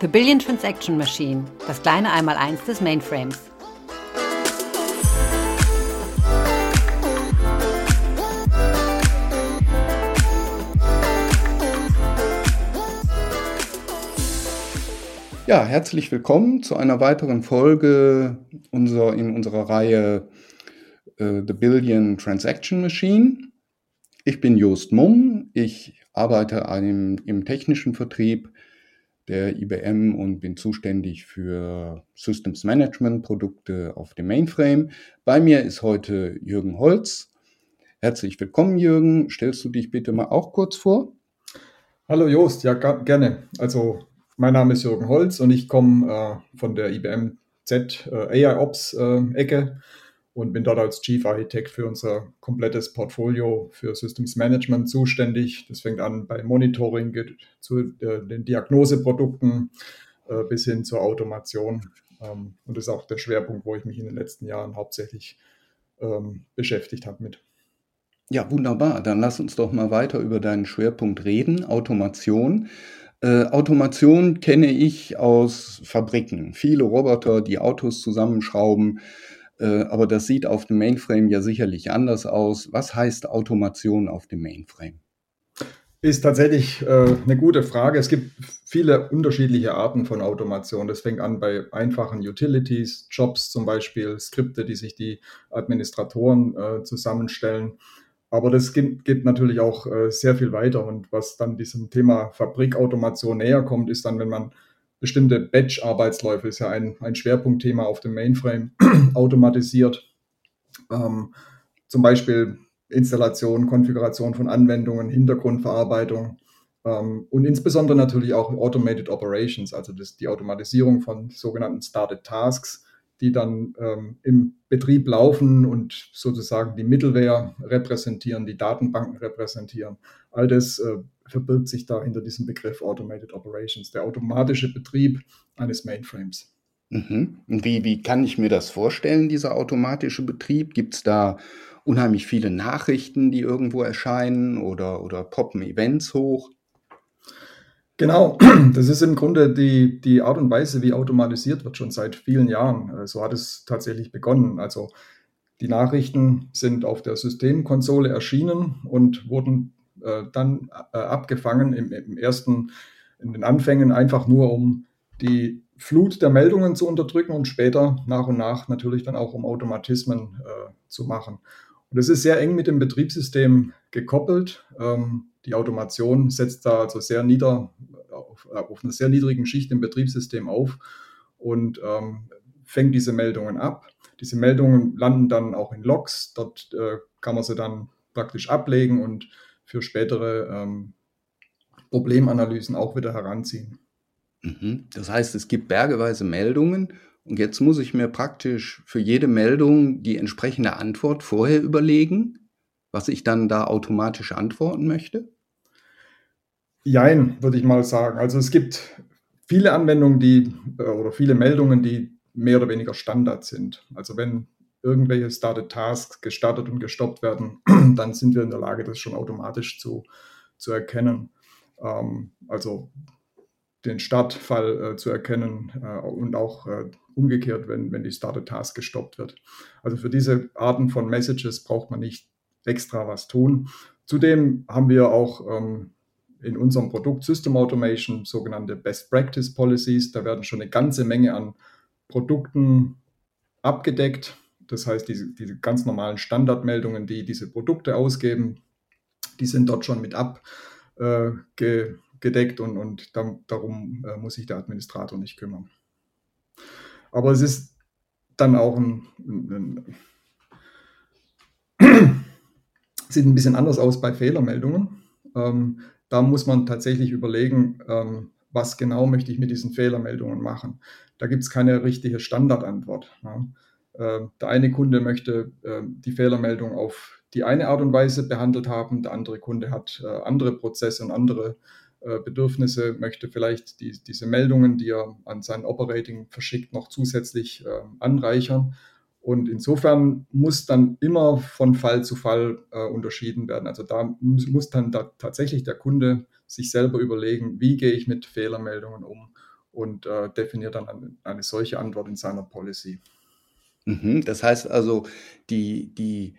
The Billion Transaction Machine, das kleine Einmaleins des Mainframes. Ja, herzlich willkommen zu einer weiteren Folge unserer, in unserer Reihe äh, The Billion Transaction Machine. Ich bin Jost Mumm. Ich arbeite einem, im technischen Vertrieb der IBM und bin zuständig für Systems Management Produkte auf dem Mainframe. Bei mir ist heute Jürgen Holz. Herzlich willkommen, Jürgen. Stellst du dich bitte mal auch kurz vor? Hallo Jost, ja gerne. Also mein Name ist Jürgen Holz und ich komme äh, von der IBM Z äh, AI Ops äh, Ecke und bin dort als Chief Architect für unser komplettes Portfolio für Systems Management zuständig. Das fängt an bei Monitoring, geht zu äh, den Diagnoseprodukten äh, bis hin zur Automation. Ähm, und das ist auch der Schwerpunkt, wo ich mich in den letzten Jahren hauptsächlich ähm, beschäftigt habe mit. Ja, wunderbar. Dann lass uns doch mal weiter über deinen Schwerpunkt reden, Automation. Äh, Automation kenne ich aus Fabriken. Viele Roboter, die Autos zusammenschrauben, aber das sieht auf dem Mainframe ja sicherlich anders aus. Was heißt Automation auf dem Mainframe? Ist tatsächlich äh, eine gute Frage. Es gibt viele unterschiedliche Arten von Automation. Das fängt an bei einfachen Utilities, Jobs zum Beispiel, Skripte, die sich die Administratoren äh, zusammenstellen. Aber das geht, geht natürlich auch äh, sehr viel weiter. Und was dann diesem Thema Fabrikautomation näher kommt, ist dann, wenn man bestimmte Batch-Arbeitsläufe, ist ja ein, ein Schwerpunktthema auf dem Mainframe, automatisiert. Ähm, zum Beispiel Installation, Konfiguration von Anwendungen, Hintergrundverarbeitung ähm, und insbesondere natürlich auch Automated Operations, also das, die Automatisierung von sogenannten Started Tasks, die dann ähm, im Betrieb laufen und sozusagen die Middleware repräsentieren, die Datenbanken repräsentieren. All das äh, verbirgt sich da hinter diesem Begriff Automated Operations, der automatische Betrieb eines Mainframes. Mhm. Wie, wie kann ich mir das vorstellen, dieser automatische Betrieb? Gibt es da unheimlich viele Nachrichten, die irgendwo erscheinen oder, oder poppen Events hoch? Genau, das ist im Grunde die, die Art und Weise, wie automatisiert wird, schon seit vielen Jahren. Äh, so hat es tatsächlich begonnen. Also die Nachrichten sind auf der Systemkonsole erschienen und wurden äh, dann äh, abgefangen im, im, ersten, in den Anfängen einfach nur, um die Flut der Meldungen zu unterdrücken und später nach und nach natürlich dann auch um Automatismen äh, zu machen. Und es ist sehr eng mit dem Betriebssystem gekoppelt. Ähm, die Automation setzt da also sehr nieder, auf, auf einer sehr niedrigen Schicht im Betriebssystem auf und ähm, fängt diese Meldungen ab. Diese Meldungen landen dann auch in Logs. Dort äh, kann man sie dann praktisch ablegen und für spätere ähm, Problemanalysen auch wieder heranziehen. Mhm. Das heißt, es gibt bergeweise Meldungen und jetzt muss ich mir praktisch für jede Meldung die entsprechende Antwort vorher überlegen, was ich dann da automatisch antworten möchte? Jein, würde ich mal sagen. Also es gibt viele Anwendungen, die äh, oder viele Meldungen, die mehr oder weniger Standard sind. Also wenn irgendwelche Started Tasks gestartet und gestoppt werden, dann sind wir in der Lage, das schon automatisch zu, zu erkennen. Ähm, also den Startfall äh, zu erkennen äh, und auch äh, umgekehrt, wenn, wenn die Started Task gestoppt wird. Also für diese Arten von Messages braucht man nicht extra was tun. Zudem haben wir auch ähm, in unserem Produkt System Automation sogenannte Best Practice Policies. Da werden schon eine ganze Menge an Produkten abgedeckt, das heißt, diese, diese ganz normalen Standardmeldungen, die diese Produkte ausgeben, die sind dort schon mit abgedeckt äh, und, und da, darum äh, muss sich der Administrator nicht kümmern. Aber es ist dann auch ein, ein, ein sieht ein bisschen anders aus bei Fehlermeldungen. Ähm, da muss man tatsächlich überlegen, ähm, was genau möchte ich mit diesen Fehlermeldungen machen. Da gibt es keine richtige Standardantwort. Ja. Ähm, der eine Kunde möchte ähm, die Fehlermeldung auf die eine Art und Weise behandelt haben, der andere Kunde hat äh, andere Prozesse und andere äh, Bedürfnisse, möchte vielleicht die, diese Meldungen, die er an sein Operating verschickt, noch zusätzlich ähm, anreichern. Und insofern muss dann immer von Fall zu Fall äh, unterschieden werden. Also da muss, muss dann da tatsächlich der Kunde sich selber überlegen, wie gehe ich mit Fehlermeldungen um und äh, definiert dann eine, eine, solche Antwort in seiner Policy. Mhm, das heißt also, die, die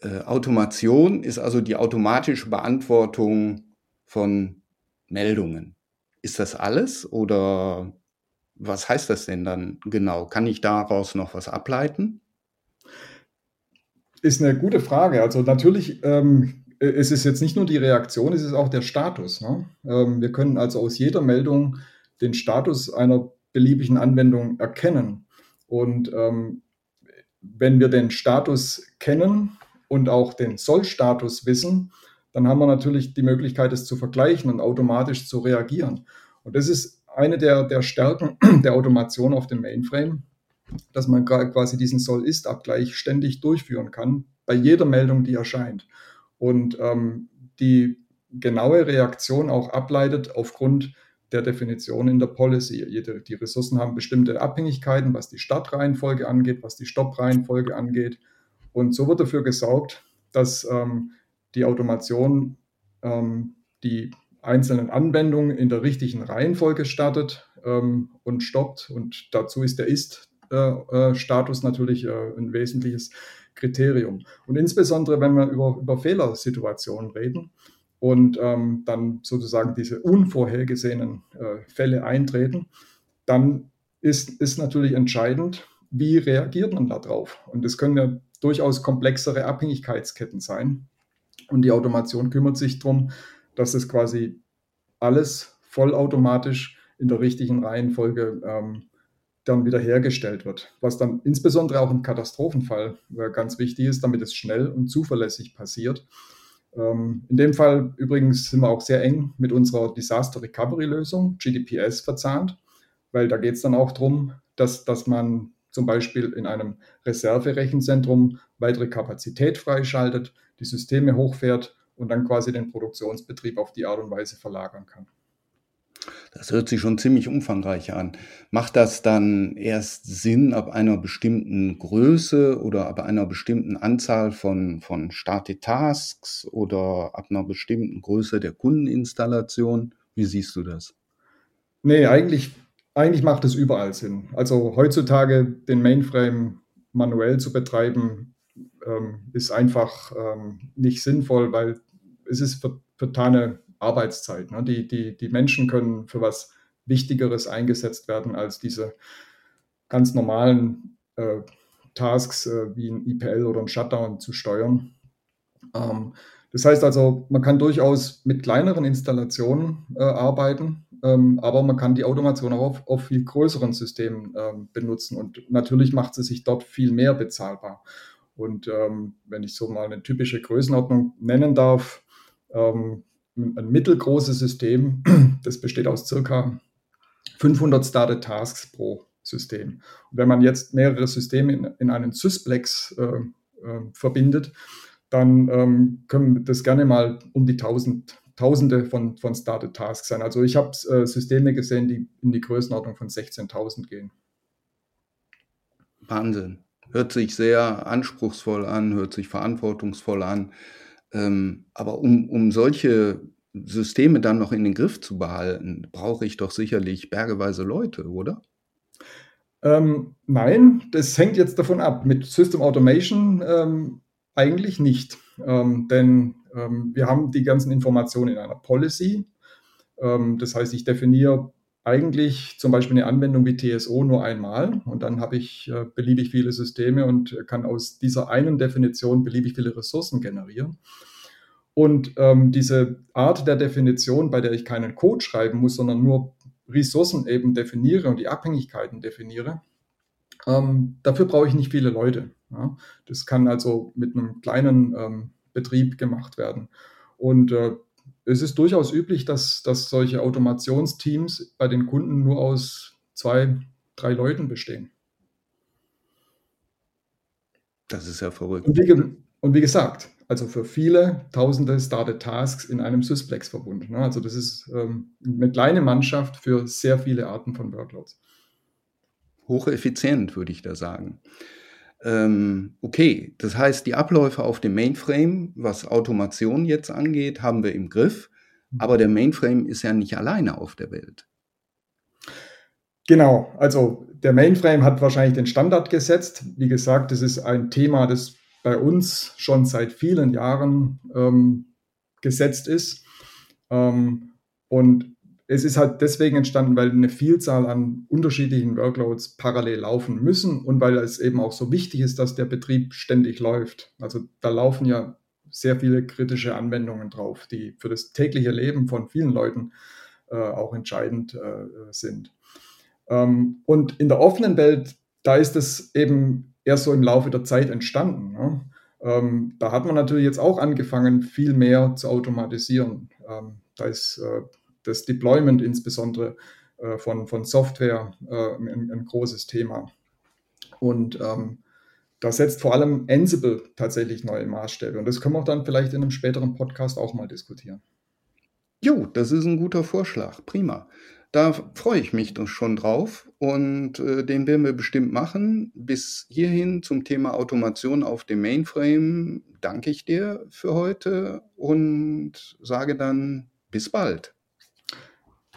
äh, Automation ist also die automatische Beantwortung von Meldungen. Ist das alles oder was heißt das denn dann genau? Kann ich daraus noch was ableiten? Ist eine gute Frage. Also natürlich, ähm, es ist jetzt nicht nur die Reaktion, es ist auch der Status. Ne? Ähm, wir können also aus jeder Meldung den Status einer beliebigen Anwendung erkennen. Und ähm, wenn wir den Status kennen und auch den Soll-Status wissen, dann haben wir natürlich die Möglichkeit, es zu vergleichen und automatisch zu reagieren. Und das ist eine der, der Stärken der Automation auf dem Mainframe, dass man quasi diesen Soll-Ist-Abgleich ständig durchführen kann bei jeder Meldung, die erscheint. Und ähm, die genaue Reaktion auch ableitet aufgrund der Definition in der Policy. Die Ressourcen haben bestimmte Abhängigkeiten, was die Startreihenfolge angeht, was die Stoppreihenfolge angeht. Und so wird dafür gesorgt, dass ähm, die Automation ähm, die einzelnen Anwendungen in der richtigen Reihenfolge startet ähm, und stoppt. Und dazu ist der Ist äh, äh, Status natürlich äh, ein wesentliches Kriterium. Und insbesondere, wenn wir über, über Fehlersituationen reden und ähm, dann sozusagen diese unvorhergesehenen äh, Fälle eintreten, dann ist, ist natürlich entscheidend, wie reagiert man darauf. Und es können ja durchaus komplexere Abhängigkeitsketten sein. Und die Automation kümmert sich darum, dass es quasi alles vollautomatisch in der richtigen Reihenfolge ähm, dann wieder hergestellt wird. Was dann insbesondere auch im Katastrophenfall äh, ganz wichtig ist, damit es schnell und zuverlässig passiert. Ähm, in dem Fall übrigens sind wir auch sehr eng mit unserer Disaster Recovery Lösung, GDPS, verzahnt, weil da geht es dann auch darum, dass, dass man zum Beispiel in einem Reserverechenzentrum weitere Kapazität freischaltet, die Systeme hochfährt und dann quasi den Produktionsbetrieb auf die Art und Weise verlagern kann. Das hört sich schon ziemlich umfangreich an. Macht das dann erst Sinn ab einer bestimmten Größe oder ab einer bestimmten Anzahl von, von Started Tasks oder ab einer bestimmten Größe der Kundeninstallation? Wie siehst du das? Nee, eigentlich, eigentlich macht es überall Sinn. Also heutzutage den Mainframe manuell zu betreiben, ähm, ist einfach ähm, nicht sinnvoll, weil es ist vertane Arbeitszeit. Ne? Die, die, die Menschen können für was Wichtigeres eingesetzt werden als diese ganz normalen äh, Tasks äh, wie ein IPL oder ein Shutdown zu steuern. Ähm, das heißt also, man kann durchaus mit kleineren Installationen äh, arbeiten, ähm, aber man kann die Automation auch auf, auf viel größeren Systemen ähm, benutzen und natürlich macht sie sich dort viel mehr bezahlbar. Und ähm, wenn ich so mal eine typische Größenordnung nennen darf, ähm, ein mittelgroßes System, das besteht aus circa 500 Started Tasks pro System. Und wenn man jetzt mehrere Systeme in, in einen Sysplex äh, äh, verbindet, dann ähm, können das gerne mal um die 1000, Tausende von, von Started Tasks sein. Also ich habe äh, Systeme gesehen, die in die Größenordnung von 16.000 gehen. Wahnsinn. Hört sich sehr anspruchsvoll an, hört sich verantwortungsvoll an. Ähm, aber um, um solche Systeme dann noch in den Griff zu behalten, brauche ich doch sicherlich bergeweise Leute, oder? Ähm, nein, das hängt jetzt davon ab. Mit System Automation ähm, eigentlich nicht. Ähm, denn ähm, wir haben die ganzen Informationen in einer Policy. Ähm, das heißt, ich definiere eigentlich zum Beispiel eine Anwendung wie TSO nur einmal und dann habe ich äh, beliebig viele Systeme und kann aus dieser einen Definition beliebig viele Ressourcen generieren. Und ähm, diese Art der Definition, bei der ich keinen Code schreiben muss, sondern nur Ressourcen eben definiere und die Abhängigkeiten definiere, ähm, dafür brauche ich nicht viele Leute. Ja. Das kann also mit einem kleinen ähm, Betrieb gemacht werden. Und äh, es ist durchaus üblich, dass, dass solche Automationsteams bei den Kunden nur aus zwei, drei Leuten bestehen. Das ist ja verrückt. Und wie, und wie gesagt, also für viele tausende Started Tasks in einem Sysplex verbund Also das ist ähm, eine kleine Mannschaft für sehr viele Arten von Workloads. Hocheffizient, würde ich da sagen. Ähm, okay, das heißt, die Abläufe auf dem Mainframe, was Automation jetzt angeht, haben wir im Griff. Aber der Mainframe ist ja nicht alleine auf der Welt. Genau, also der Mainframe hat wahrscheinlich den Standard gesetzt. Wie gesagt, das ist ein Thema, das bei uns schon seit vielen Jahren ähm, gesetzt ist. Ähm, und es ist halt deswegen entstanden, weil eine Vielzahl an unterschiedlichen Workloads parallel laufen müssen und weil es eben auch so wichtig ist, dass der Betrieb ständig läuft. Also da laufen ja sehr viele kritische Anwendungen drauf, die für das tägliche Leben von vielen Leuten äh, auch entscheidend äh, sind. Ähm, und in der offenen Welt, da ist es eben erst so im Laufe der Zeit entstanden. Ne? Ähm, da hat man natürlich jetzt auch angefangen, viel mehr zu automatisieren. Ähm, da ist äh, das Deployment insbesondere äh, von, von Software äh, ein, ein, großes Thema. Und ähm, da setzt vor allem Ansible tatsächlich neue Maßstäbe. Und das können wir dann vielleicht in einem späteren Podcast auch mal diskutieren. Jo, das ist ein guter Vorschlag. Prima. Da freue ich mich schon drauf und äh, den werden wir bestimmt machen. Bis hierhin zum Thema Automation auf dem Mainframe danke ich dir für heute und sage dann bis bald.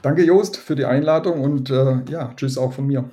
Danke Joost für die Einladung und äh, ja, tschüss auch von mir.